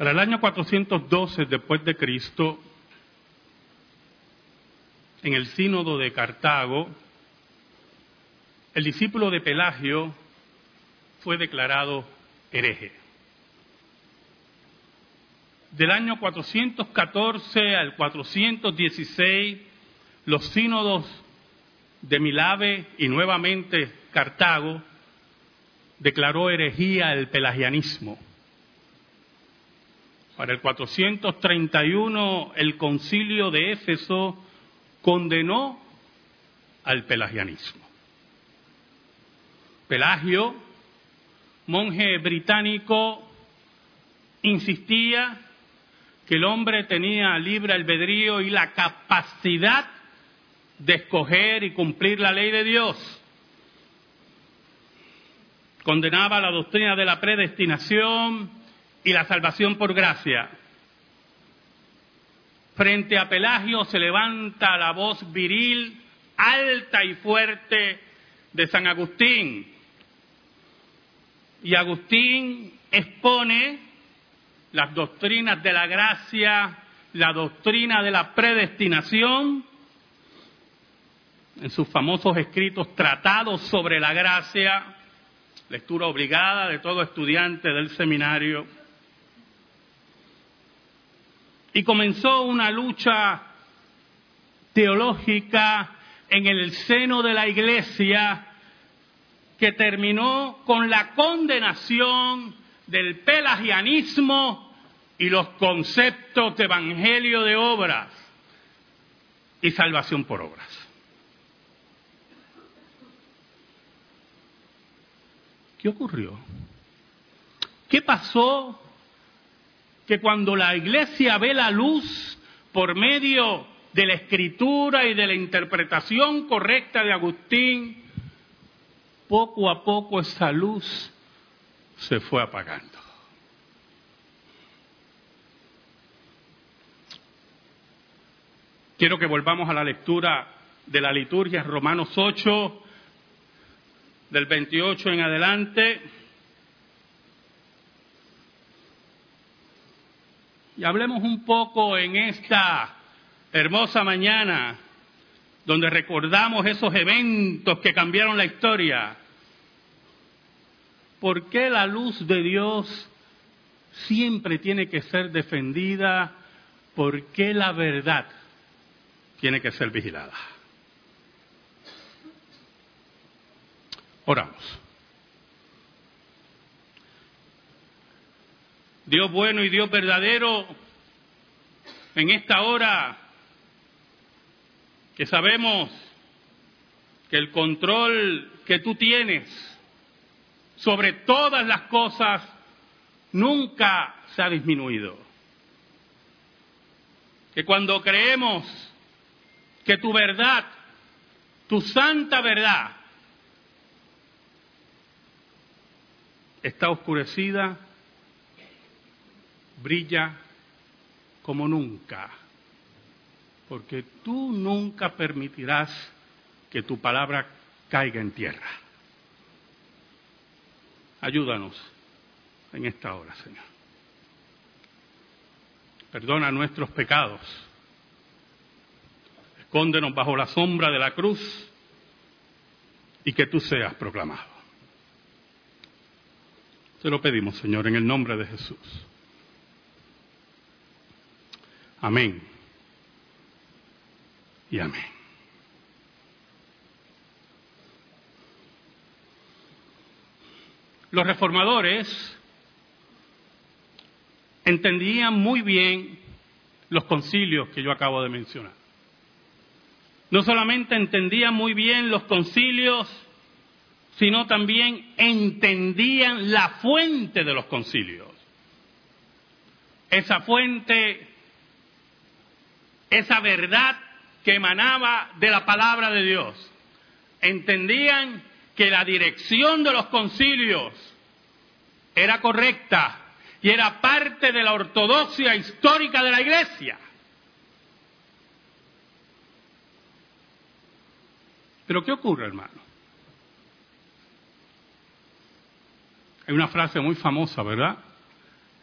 Para el año 412 después de Cristo, en el sínodo de Cartago, el discípulo de Pelagio fue declarado hereje. Del año 414 al 416, los sínodos de Milave y nuevamente Cartago declaró herejía el pelagianismo. Para el 431 el concilio de Éfeso condenó al pelagianismo. Pelagio, monje británico, insistía que el hombre tenía libre albedrío y la capacidad de escoger y cumplir la ley de Dios condenaba la doctrina de la predestinación y la salvación por gracia. Frente a Pelagio se levanta la voz viril, alta y fuerte de San Agustín. Y Agustín expone las doctrinas de la gracia, la doctrina de la predestinación, en sus famosos escritos tratados sobre la gracia, lectura obligada de todo estudiante del seminario. Y comenzó una lucha teológica en el seno de la iglesia que terminó con la condenación del pelagianismo y los conceptos de evangelio de obras y salvación por obras. ¿Qué ocurrió? ¿Qué pasó que cuando la iglesia ve la luz por medio de la escritura y de la interpretación correcta de Agustín, poco a poco esa luz se fue apagando? Quiero que volvamos a la lectura de la liturgia, Romanos 8, del 28 en adelante. Y hablemos un poco en esta hermosa mañana donde recordamos esos eventos que cambiaron la historia. ¿Por qué la luz de Dios siempre tiene que ser defendida? ¿Por qué la verdad tiene que ser vigilada? Oramos. Dios bueno y Dios verdadero, en esta hora que sabemos que el control que tú tienes sobre todas las cosas nunca se ha disminuido. Que cuando creemos que tu verdad, tu santa verdad, está oscurecida, brilla como nunca, porque tú nunca permitirás que tu palabra caiga en tierra. Ayúdanos en esta hora, Señor. Perdona nuestros pecados. Escóndenos bajo la sombra de la cruz y que tú seas proclamado. Te lo pedimos, Señor, en el nombre de Jesús. Amén. Y amén. Los reformadores entendían muy bien los concilios que yo acabo de mencionar. No solamente entendían muy bien los concilios sino también entendían la fuente de los concilios. Esa fuente, esa verdad que emanaba de la palabra de Dios. Entendían que la dirección de los concilios era correcta y era parte de la ortodoxia histórica de la iglesia. Pero ¿qué ocurre, hermano? Hay una frase muy famosa, ¿verdad?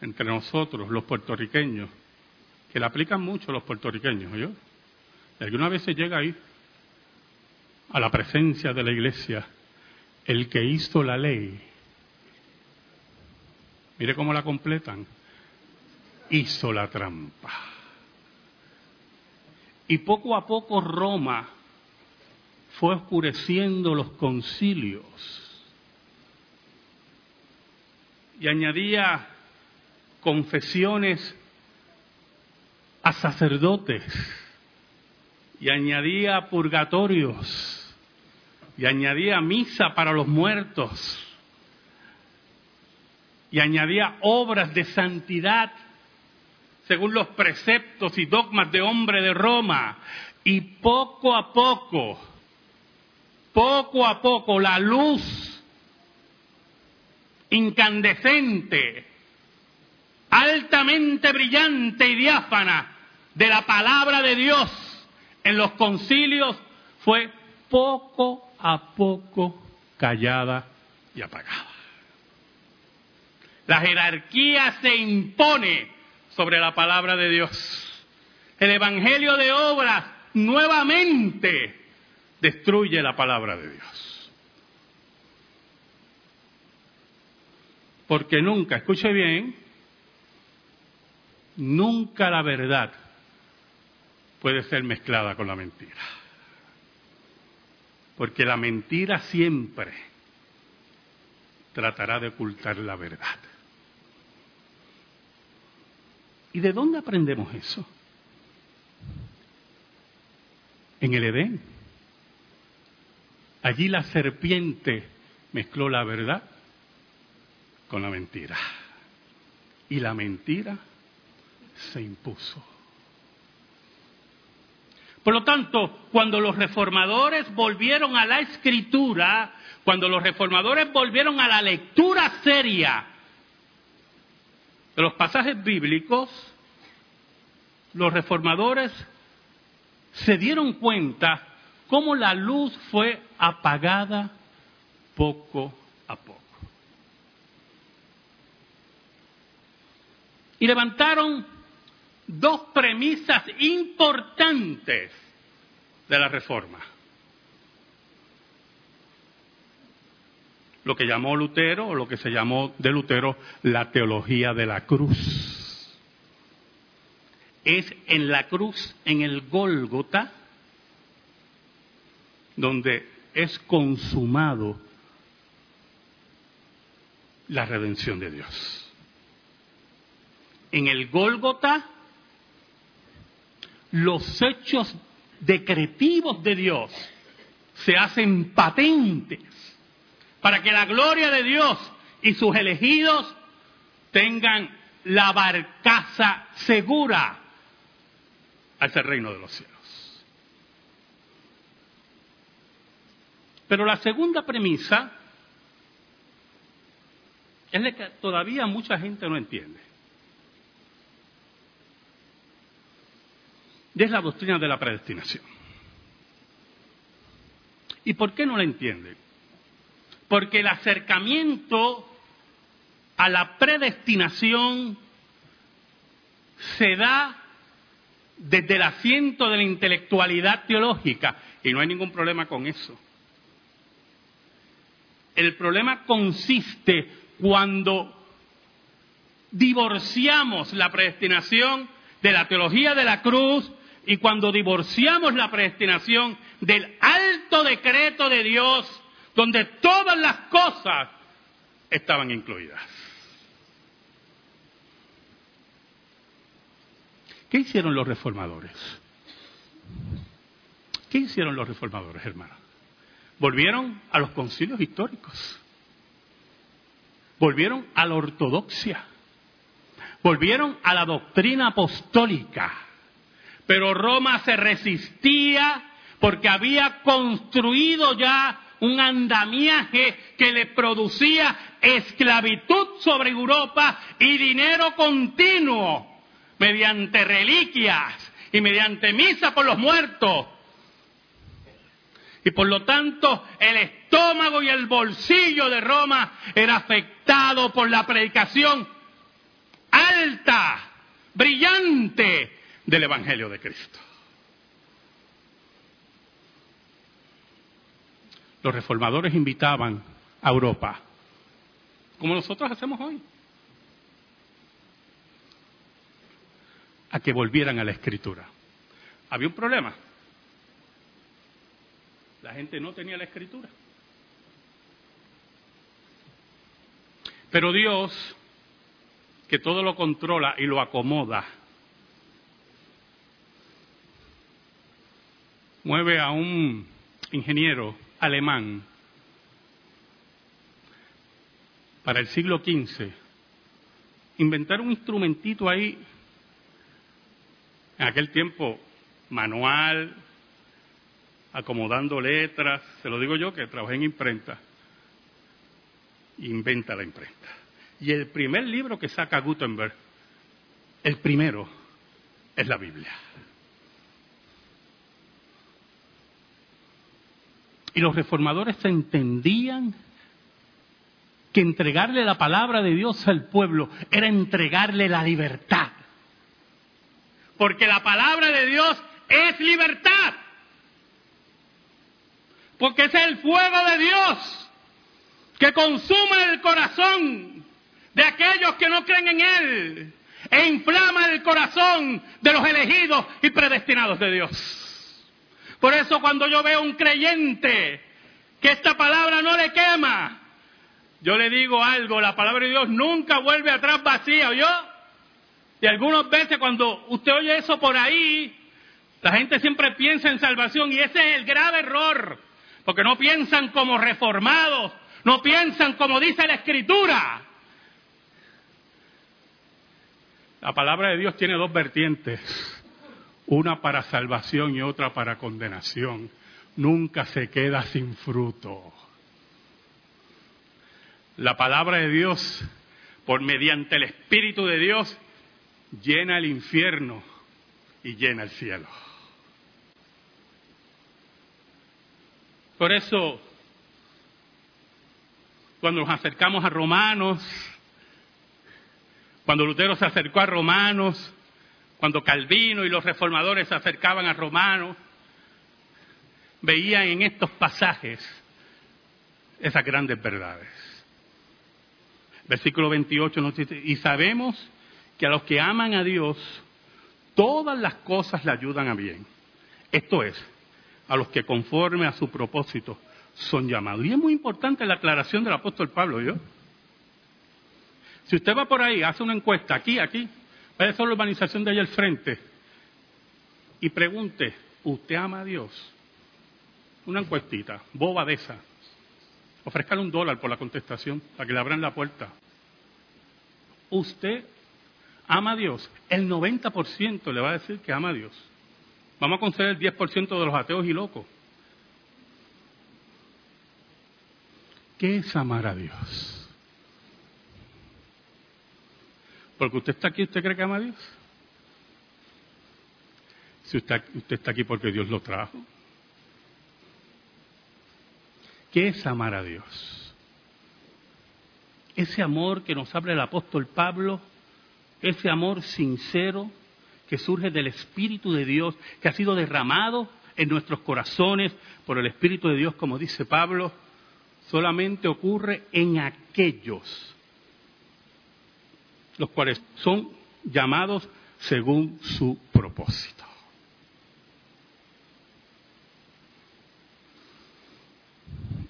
entre nosotros, los puertorriqueños, que la aplican mucho los puertorriqueños, ¿yo? Y algunas veces llega ahí, a la presencia de la iglesia, el que hizo la ley. Mire cómo la completan. Hizo la trampa. Y poco a poco Roma fue oscureciendo los concilios y añadía confesiones a sacerdotes y añadía purgatorios y añadía misa para los muertos y añadía obras de santidad según los preceptos y dogmas de hombre de Roma. Y poco a poco, poco a poco la luz incandescente, altamente brillante y diáfana de la palabra de Dios en los concilios fue poco a poco callada y apagada. La jerarquía se impone sobre la palabra de Dios. El Evangelio de obras nuevamente destruye la palabra de Dios. Porque nunca, escuche bien, nunca la verdad puede ser mezclada con la mentira. Porque la mentira siempre tratará de ocultar la verdad. ¿Y de dónde aprendemos eso? En el Edén. Allí la serpiente mezcló la verdad con la mentira. Y la mentira se impuso. Por lo tanto, cuando los reformadores volvieron a la escritura, cuando los reformadores volvieron a la lectura seria de los pasajes bíblicos, los reformadores se dieron cuenta cómo la luz fue apagada poco a poco. Y levantaron dos premisas importantes de la reforma. Lo que llamó Lutero, o lo que se llamó de Lutero, la teología de la cruz. Es en la cruz, en el Gólgota, donde es consumado la redención de Dios. En el Gólgota los hechos decretivos de Dios se hacen patentes para que la gloria de Dios y sus elegidos tengan la barcaza segura hacia el reino de los cielos. Pero la segunda premisa es la que todavía mucha gente no entiende. Es la doctrina de la predestinación. ¿Y por qué no la entiende? Porque el acercamiento a la predestinación se da desde el asiento de la intelectualidad teológica y no hay ningún problema con eso. El problema consiste cuando divorciamos la predestinación de la teología de la cruz y cuando divorciamos la predestinación del alto decreto de Dios, donde todas las cosas estaban incluidas. ¿Qué hicieron los reformadores? ¿Qué hicieron los reformadores, hermano? Volvieron a los concilios históricos. Volvieron a la ortodoxia. Volvieron a la doctrina apostólica pero Roma se resistía porque había construido ya un andamiaje que le producía esclavitud sobre Europa y dinero continuo mediante reliquias y mediante misa por los muertos. Y por lo tanto el estómago y el bolsillo de Roma era afectado por la predicación alta, brillante del Evangelio de Cristo. Los reformadores invitaban a Europa, como nosotros hacemos hoy, a que volvieran a la escritura. Había un problema. La gente no tenía la escritura. Pero Dios, que todo lo controla y lo acomoda, mueve a un ingeniero alemán para el siglo XV, inventar un instrumentito ahí, en aquel tiempo manual, acomodando letras, se lo digo yo que trabajé en imprenta, inventa la imprenta. Y el primer libro que saca Gutenberg, el primero, es la Biblia. Y los reformadores entendían que entregarle la palabra de Dios al pueblo era entregarle la libertad. Porque la palabra de Dios es libertad. Porque es el fuego de Dios que consume el corazón de aquellos que no creen en Él e inflama el corazón de los elegidos y predestinados de Dios. Por eso cuando yo veo un creyente que esta palabra no le quema, yo le digo algo, la palabra de Dios nunca vuelve atrás vacía, ¿oyó? Y algunas veces cuando usted oye eso por ahí, la gente siempre piensa en salvación y ese es el grave error, porque no piensan como reformados, no piensan como dice la Escritura. La palabra de Dios tiene dos vertientes una para salvación y otra para condenación, nunca se queda sin fruto. La palabra de Dios, por mediante el Espíritu de Dios, llena el infierno y llena el cielo. Por eso, cuando nos acercamos a Romanos, cuando Lutero se acercó a Romanos, cuando Calvino y los reformadores se acercaban a Romanos, veían en estos pasajes esas grandes verdades. Versículo 28 nos dice, y sabemos que a los que aman a Dios, todas las cosas le ayudan a bien. Esto es, a los que conforme a su propósito son llamados. Y es muy importante la aclaración del apóstol Pablo, ¿yo? Si usted va por ahí, hace una encuesta, aquí, aquí, Vaya a la urbanización de allá al frente y pregunte, ¿usted ama a Dios? Una encuestita, boba de esa. Ofrezcan un dólar por la contestación para que le abran la puerta. ¿Usted ama a Dios? El 90% le va a decir que ama a Dios. Vamos a conceder el 10% de los ateos y locos. ¿Qué es amar a Dios? Porque usted está aquí, ¿usted cree que ama a Dios? Si usted, está aquí porque Dios lo trajo. ¿Qué es amar a Dios? Ese amor que nos habla el apóstol Pablo, ese amor sincero que surge del Espíritu de Dios, que ha sido derramado en nuestros corazones por el Espíritu de Dios, como dice Pablo, solamente ocurre en aquellos los cuales son llamados según su propósito.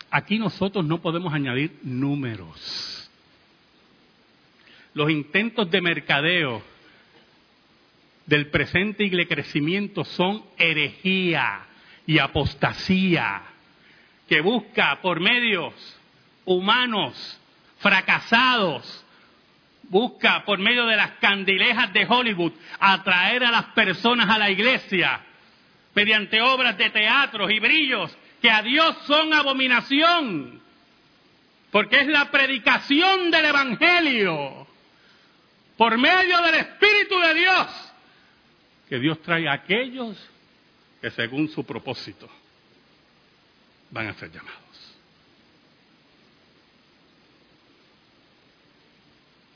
Aquí nosotros no podemos añadir números. Los intentos de mercadeo del presente y de crecimiento son herejía y apostasía que busca por medios humanos fracasados busca por medio de las candilejas de Hollywood atraer a las personas a la iglesia mediante obras de teatros y brillos que a Dios son abominación, porque es la predicación del Evangelio por medio del Espíritu de Dios que Dios trae a aquellos que según su propósito van a ser llamados.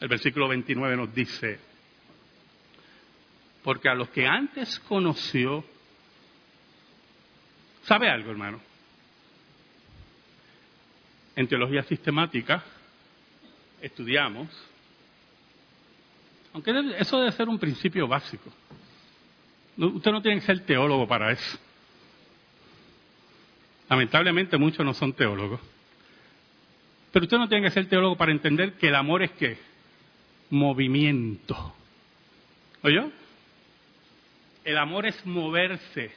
El versículo 29 nos dice, porque a los que antes conoció, ¿sabe algo, hermano? En teología sistemática estudiamos, aunque eso debe ser un principio básico. Usted no tiene que ser teólogo para eso. Lamentablemente muchos no son teólogos. Pero usted no tiene que ser teólogo para entender que el amor es qué? Movimiento. ¿Oyó? El amor es moverse.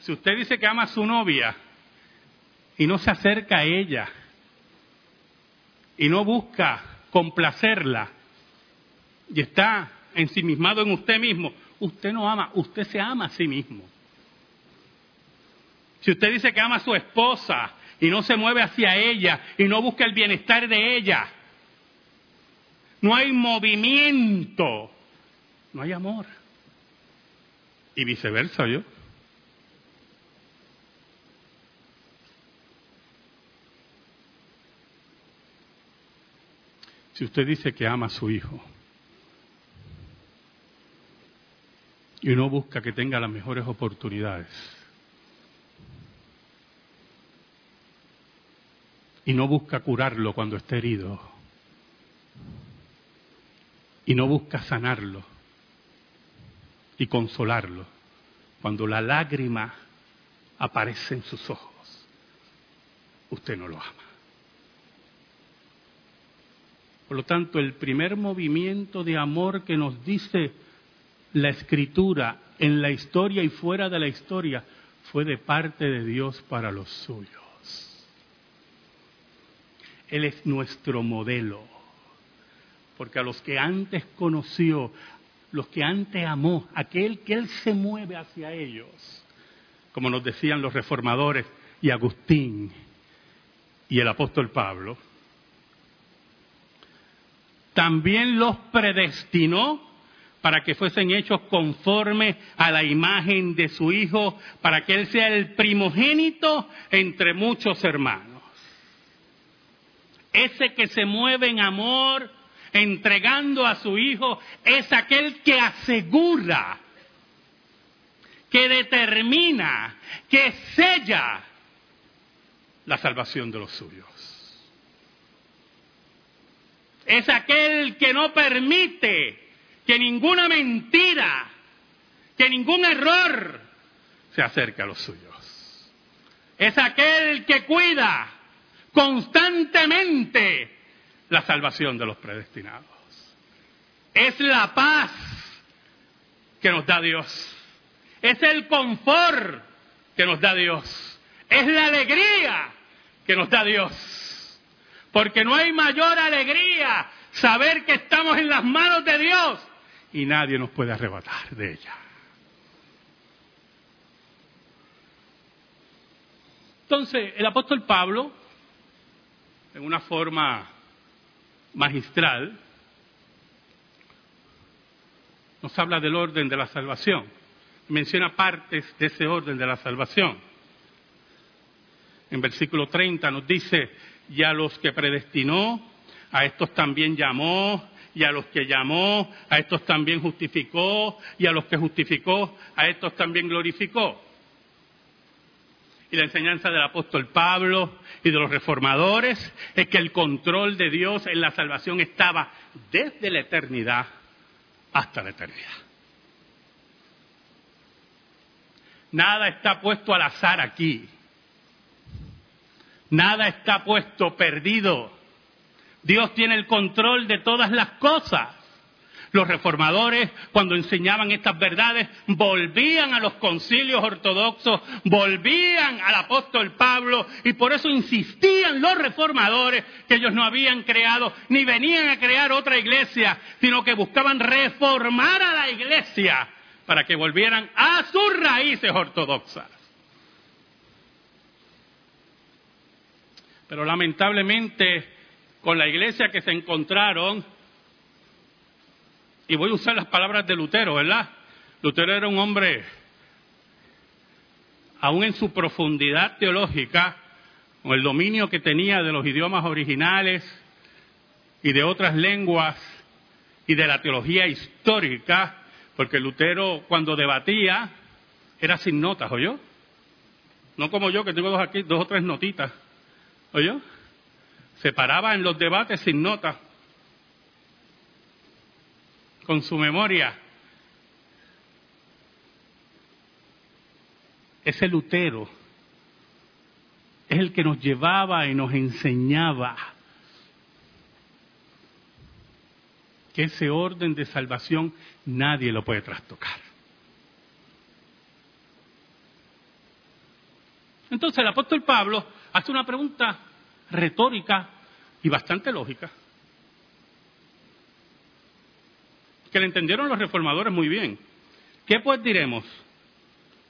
Si usted dice que ama a su novia y no se acerca a ella y no busca complacerla y está ensimismado en usted mismo, usted no ama, usted se ama a sí mismo. Si usted dice que ama a su esposa y no se mueve hacia ella y no busca el bienestar de ella, no hay movimiento, no hay amor. Y viceversa, yo. Si usted dice que ama a su hijo y no busca que tenga las mejores oportunidades, y no busca curarlo cuando esté herido, y no busca sanarlo y consolarlo cuando la lágrima aparece en sus ojos, usted no lo ama. Por lo tanto, el primer movimiento de amor que nos dice la escritura en la historia y fuera de la historia fue de parte de Dios para los suyos. Él es nuestro modelo, porque a los que antes conoció, los que antes amó, aquel que Él se mueve hacia ellos, como nos decían los reformadores y Agustín y el apóstol Pablo, también los predestinó para que fuesen hechos conforme a la imagen de su Hijo, para que Él sea el primogénito entre muchos hermanos. Ese que se mueve en amor, entregando a su Hijo, es aquel que asegura, que determina, que sella la salvación de los suyos. Es aquel que no permite que ninguna mentira, que ningún error se acerque a los suyos. Es aquel que cuida constantemente la salvación de los predestinados. Es la paz que nos da Dios. Es el confort que nos da Dios. Es la alegría que nos da Dios. Porque no hay mayor alegría saber que estamos en las manos de Dios y nadie nos puede arrebatar de ella. Entonces, el apóstol Pablo, en una forma magistral, nos habla del orden de la salvación. Menciona partes de ese orden de la salvación. En versículo 30 nos dice, y a los que predestinó, a estos también llamó, y a los que llamó, a estos también justificó, y a los que justificó, a estos también glorificó. Y la enseñanza del apóstol Pablo y de los reformadores es que el control de Dios en la salvación estaba desde la eternidad hasta la eternidad. Nada está puesto al azar aquí. Nada está puesto perdido. Dios tiene el control de todas las cosas. Los reformadores, cuando enseñaban estas verdades, volvían a los concilios ortodoxos, volvían al apóstol Pablo, y por eso insistían los reformadores que ellos no habían creado, ni venían a crear otra iglesia, sino que buscaban reformar a la iglesia para que volvieran a sus raíces ortodoxas. Pero lamentablemente, con la iglesia que se encontraron, y voy a usar las palabras de Lutero, ¿verdad? Lutero era un hombre, aún en su profundidad teológica, con el dominio que tenía de los idiomas originales y de otras lenguas, y de la teología histórica, porque Lutero cuando debatía era sin notas, ¿oyó? No como yo que tengo dos aquí, dos o tres notitas, ¿oyó? Se paraba en los debates sin notas, con su memoria. Ese Lutero es el que nos llevaba y nos enseñaba que ese orden de salvación nadie lo puede trastocar. Entonces el apóstol Pablo hace una pregunta retórica y bastante lógica, que le entendieron los reformadores muy bien. ¿Qué pues diremos?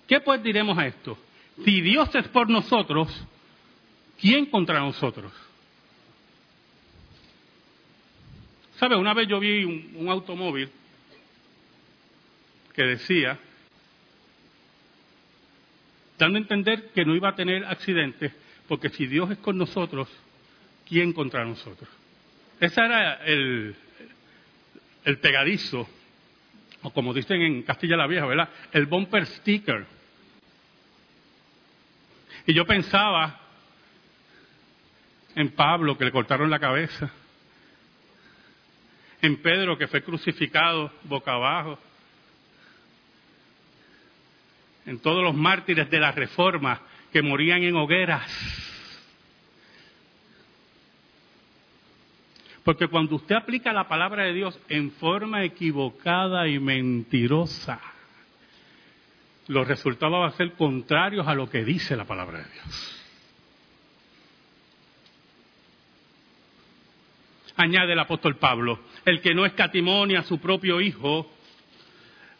¿Qué pues diremos a esto? Si Dios es por nosotros, ¿quién contra nosotros? ¿Sabe? Una vez yo vi un, automóvil que decía, dando a entender que no iba a tener accidentes, porque si Dios es con nosotros, ¿quién contra nosotros? Ese era el, el pegadizo, o como dicen en Castilla la Vieja, ¿verdad? El bumper sticker. Y yo pensaba en Pablo que le cortaron la cabeza en Pedro que fue crucificado boca abajo, en todos los mártires de la Reforma que morían en hogueras. Porque cuando usted aplica la palabra de Dios en forma equivocada y mentirosa, los resultados van a ser contrarios a lo que dice la palabra de Dios. añade el apóstol Pablo, el que no escatimonia a su propio Hijo,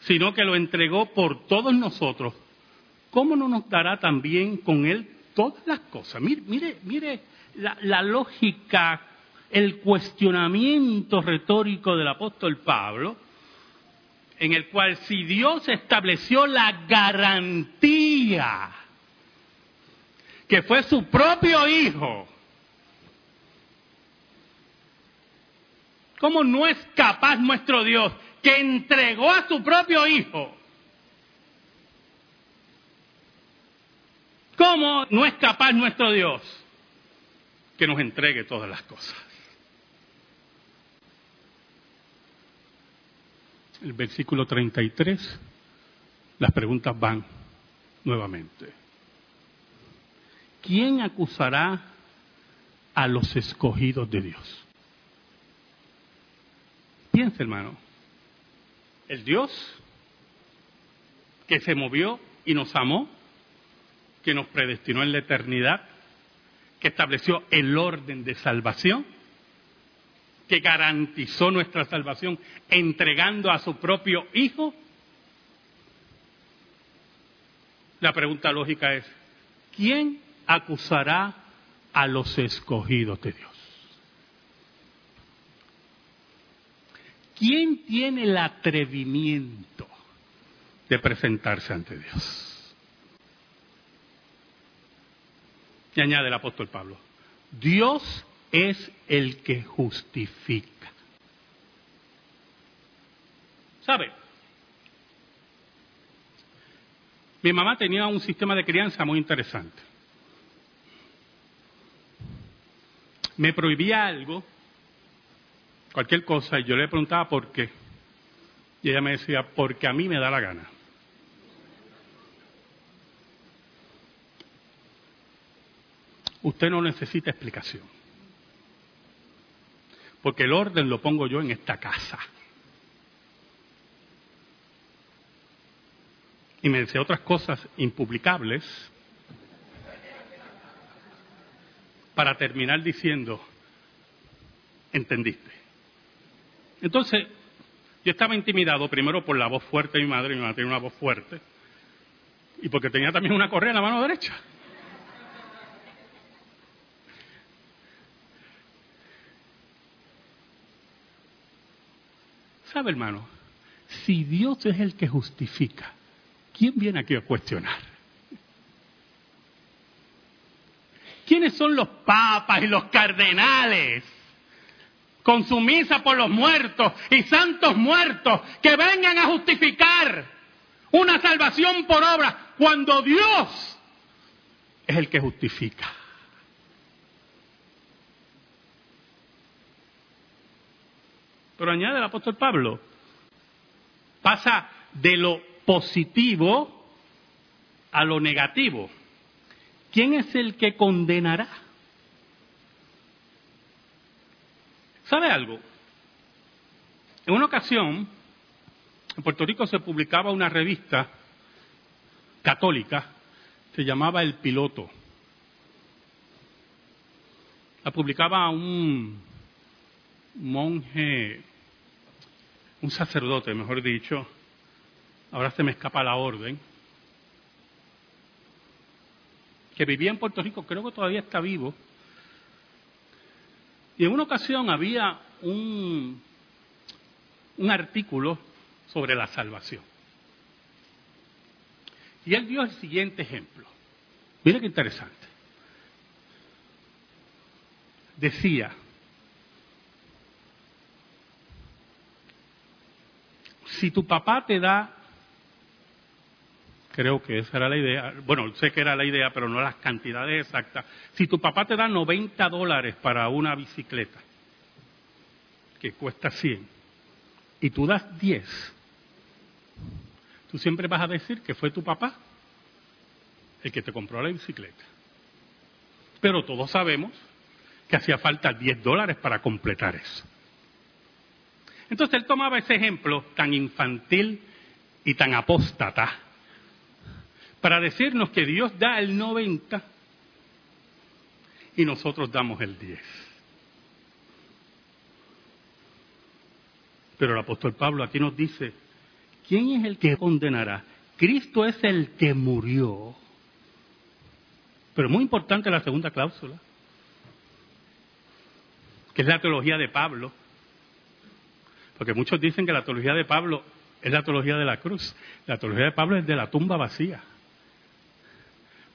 sino que lo entregó por todos nosotros, ¿cómo no nos dará también con Él todas las cosas? Mire, mire, mire la, la lógica, el cuestionamiento retórico del apóstol Pablo, en el cual si Dios estableció la garantía que fue su propio Hijo, ¿Cómo no es capaz nuestro Dios que entregó a su propio Hijo? ¿Cómo no es capaz nuestro Dios que nos entregue todas las cosas? El versículo 33, las preguntas van nuevamente. ¿Quién acusará a los escogidos de Dios? Piensa, hermano, el Dios que se movió y nos amó, que nos predestinó en la eternidad, que estableció el orden de salvación, que garantizó nuestra salvación entregando a su propio Hijo. La pregunta lógica es, ¿quién acusará a los escogidos de Dios? ¿Quién tiene el atrevimiento de presentarse ante Dios? Y añade el apóstol Pablo, Dios es el que justifica. ¿Sabe? Mi mamá tenía un sistema de crianza muy interesante. Me prohibía algo cualquier cosa, y yo le preguntaba por qué. Y ella me decía, porque a mí me da la gana. Usted no necesita explicación. Porque el orden lo pongo yo en esta casa. Y me decía otras cosas impublicables para terminar diciendo, ¿entendiste? Entonces, yo estaba intimidado primero por la voz fuerte de mi madre, mi madre tenía una voz fuerte, y porque tenía también una correa en la mano derecha. ¿Sabe, hermano? Si Dios es el que justifica, ¿quién viene aquí a cuestionar? ¿Quiénes son los papas y los cardenales con su misa por los muertos y santos muertos que vengan a justificar una salvación por obra, cuando Dios es el que justifica. Pero añade el apóstol Pablo, pasa de lo positivo a lo negativo. ¿Quién es el que condenará? ¿Sabe algo? En una ocasión, en Puerto Rico se publicaba una revista católica, se llamaba El Piloto. La publicaba un monje, un sacerdote, mejor dicho, ahora se me escapa la orden, que vivía en Puerto Rico, creo que todavía está vivo, y en una ocasión había un, un artículo sobre la salvación. Y él dio el siguiente ejemplo. Mira qué interesante. Decía, si tu papá te da, creo que esa era la idea, bueno, sé que era la idea, pero no las cantidades exactas, si tu papá te da 90 dólares para una bicicleta, que cuesta 100, y tú das 10, tú siempre vas a decir que fue tu papá el que te compró la bicicleta. Pero todos sabemos que hacía falta 10 dólares para completar eso. Entonces él tomaba ese ejemplo tan infantil y tan apóstata para decirnos que Dios da el 90 y nosotros damos el 10. Pero el apóstol Pablo aquí nos dice, ¿quién es el que condenará? Cristo es el que murió. Pero muy importante la segunda cláusula, que es la teología de Pablo. Porque muchos dicen que la teología de Pablo es la teología de la cruz. La teología de Pablo es de la tumba vacía.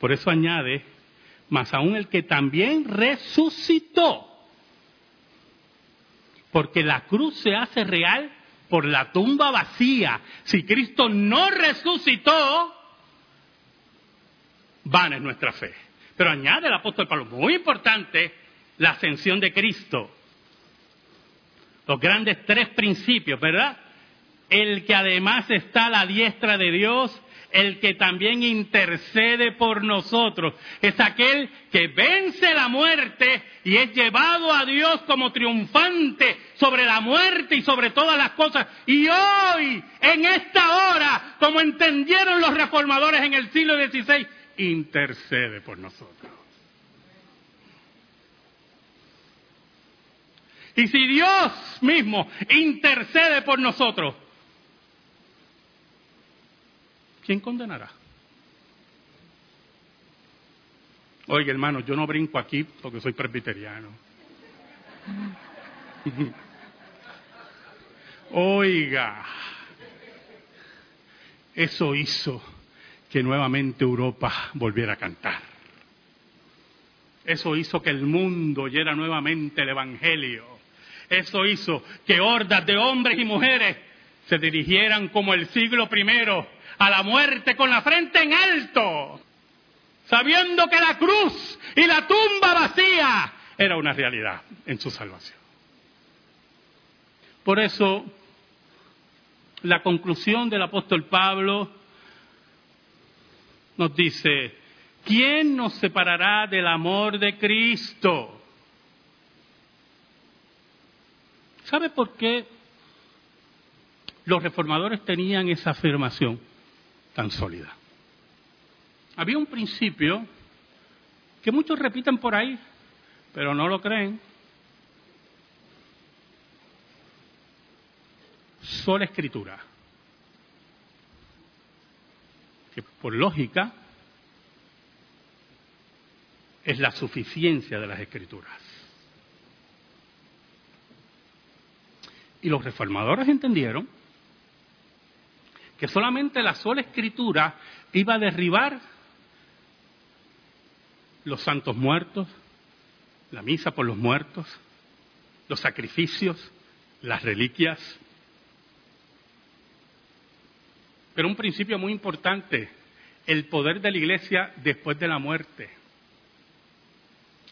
Por eso añade, más aún el que también resucitó. Porque la cruz se hace real por la tumba vacía. Si Cristo no resucitó, van es nuestra fe. Pero añade el apóstol Pablo, muy importante, la ascensión de Cristo los grandes tres principios, ¿verdad? El que además está a la diestra de Dios, el que también intercede por nosotros, es aquel que vence la muerte y es llevado a Dios como triunfante sobre la muerte y sobre todas las cosas. Y hoy, en esta hora, como entendieron los reformadores en el siglo XVI, intercede por nosotros. Y si Dios mismo intercede por nosotros, ¿quién condenará? Oiga, hermano, yo no brinco aquí porque soy presbiteriano. Oiga, eso hizo que nuevamente Europa volviera a cantar. Eso hizo que el mundo oyera nuevamente el Evangelio. Eso hizo que hordas de hombres y mujeres se dirigieran como el siglo primero a la muerte con la frente en alto, sabiendo que la cruz y la tumba vacía era una realidad en su salvación. Por eso, la conclusión del apóstol Pablo nos dice, ¿quién nos separará del amor de Cristo? ¿Sabe por qué los reformadores tenían esa afirmación tan sólida? Había un principio que muchos repiten por ahí, pero no lo creen. Sola escritura. Que por lógica es la suficiencia de las escrituras. Y los reformadores entendieron que solamente la sola escritura iba a derribar los santos muertos, la misa por los muertos, los sacrificios, las reliquias. Pero un principio muy importante, el poder de la iglesia después de la muerte,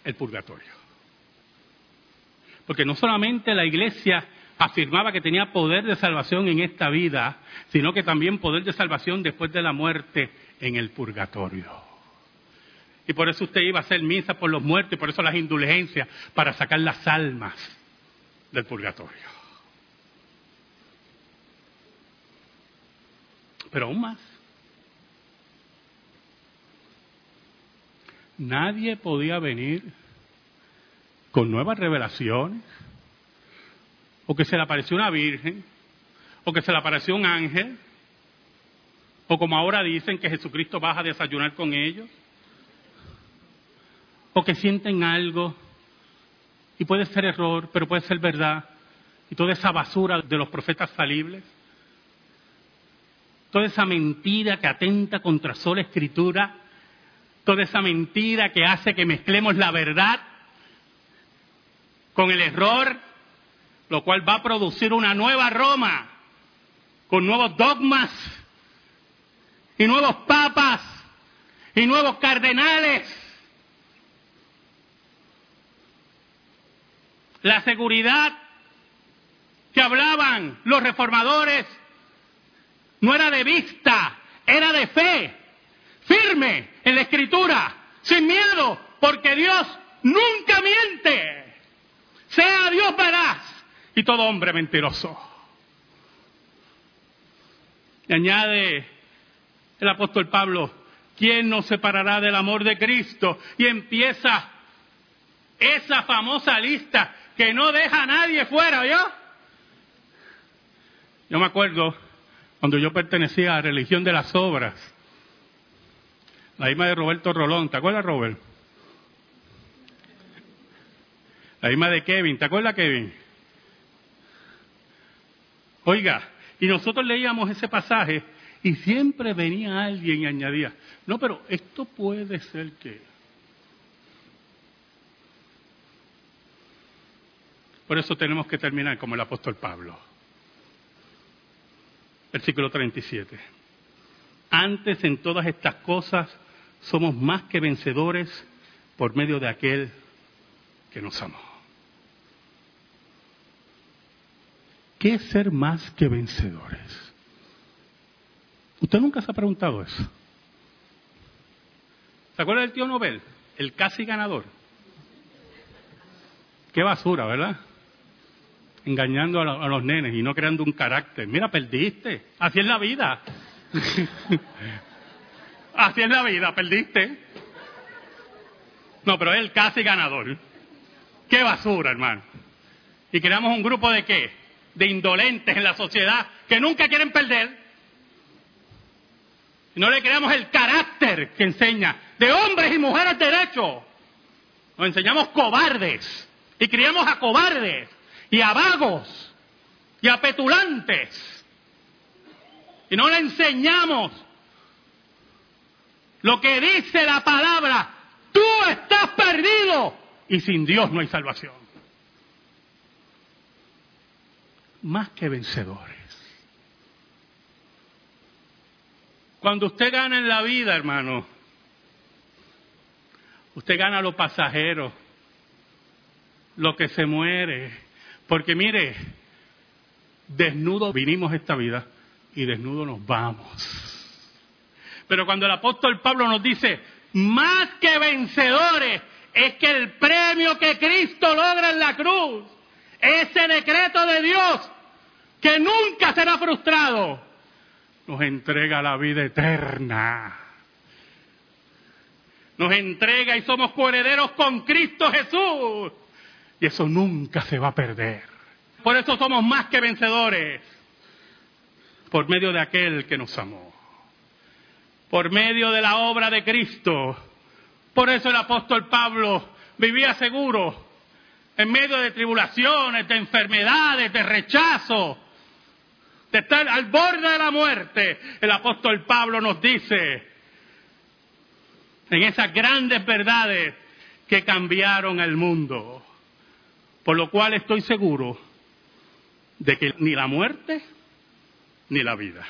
el purgatorio. Porque no solamente la iglesia afirmaba que tenía poder de salvación en esta vida, sino que también poder de salvación después de la muerte en el purgatorio. Y por eso usted iba a hacer misa por los muertos y por eso las indulgencias, para sacar las almas del purgatorio. Pero aún más, nadie podía venir con nuevas revelaciones, o que se le apareció una virgen, o que se le apareció un ángel, o como ahora dicen que Jesucristo baja a desayunar con ellos, o que sienten algo, y puede ser error, pero puede ser verdad, y toda esa basura de los profetas falibles, toda esa mentira que atenta contra sola escritura, toda esa mentira que hace que mezclemos la verdad con el error, lo cual va a producir una nueva Roma, con nuevos dogmas y nuevos papas y nuevos cardenales. La seguridad que hablaban los reformadores no era de vista, era de fe, firme en la escritura, sin miedo, porque Dios nunca miente. Sea Dios veraz y todo hombre mentiroso. Y añade el apóstol Pablo, ¿quién nos separará del amor de Cristo? Y empieza esa famosa lista que no deja a nadie fuera, ¿yo? Yo me acuerdo cuando yo pertenecía a la religión de las obras, la misma de Roberto Rolón, ¿te acuerdas, Robert? La misma de Kevin, ¿te acuerdas, Kevin? Oiga, y nosotros leíamos ese pasaje y siempre venía alguien y añadía, no, pero esto puede ser que... Por eso tenemos que terminar como el apóstol Pablo. Versículo 37. Antes en todas estas cosas somos más que vencedores por medio de aquel que nos amó. ¿Qué ser más que vencedores? ¿Usted nunca se ha preguntado eso? ¿Se acuerda del tío Nobel? El casi ganador. Qué basura, ¿verdad? Engañando a, los nenes y no creando un carácter. Mira, perdiste. Así es la vida. Así es la vida, perdiste. No, pero es el casi ganador. Qué basura, hermano. Y creamos un grupo de qué? De indolentes en la sociedad que nunca quieren perder. No le creamos el carácter que enseña de hombres y mujeres derechos. Nos enseñamos cobardes y criamos a cobardes y a vagos y a petulantes. Y no le enseñamos lo que dice la palabra, tú estás perdido y sin Dios no hay salvación. Más que vencedores. Cuando usted gana en la vida, hermano, usted gana lo pasajero, lo que se muere. Porque mire, desnudo vinimos esta vida y desnudo nos vamos. Pero cuando el apóstol Pablo nos dice, más que vencedores, es que el premio que Cristo logra en la cruz, ese decreto de Dios, que nunca será frustrado, nos entrega la vida eterna. Nos entrega y somos coherederos con Cristo Jesús. Y eso nunca se va a perder. Por eso somos más que vencedores. Por medio de aquel que nos amó por medio de la obra de Cristo. Por eso el apóstol Pablo vivía seguro en medio de tribulaciones, de enfermedades, de rechazo, de estar al borde de la muerte. El apóstol Pablo nos dice en esas grandes verdades que cambiaron el mundo. Por lo cual estoy seguro de que ni la muerte, ni la vida,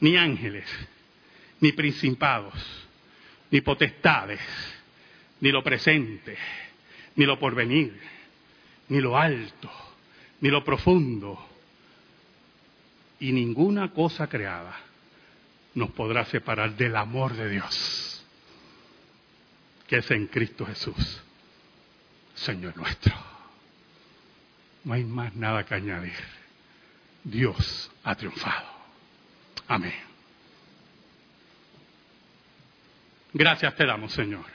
ni ángeles, ni principados, ni potestades, ni lo presente, ni lo porvenir, ni lo alto, ni lo profundo, y ninguna cosa creada nos podrá separar del amor de Dios, que es en Cristo Jesús, Señor nuestro. No hay más nada que añadir. Dios ha triunfado. Amén. Gracias te damos, Señor,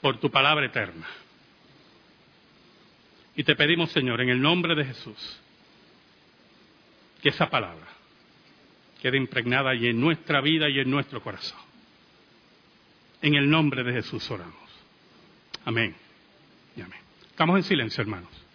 por tu palabra eterna. Y te pedimos, Señor, en el nombre de Jesús, que esa palabra quede impregnada y en nuestra vida y en nuestro corazón. En el nombre de Jesús oramos. Amén y amén. Estamos en silencio, hermanos.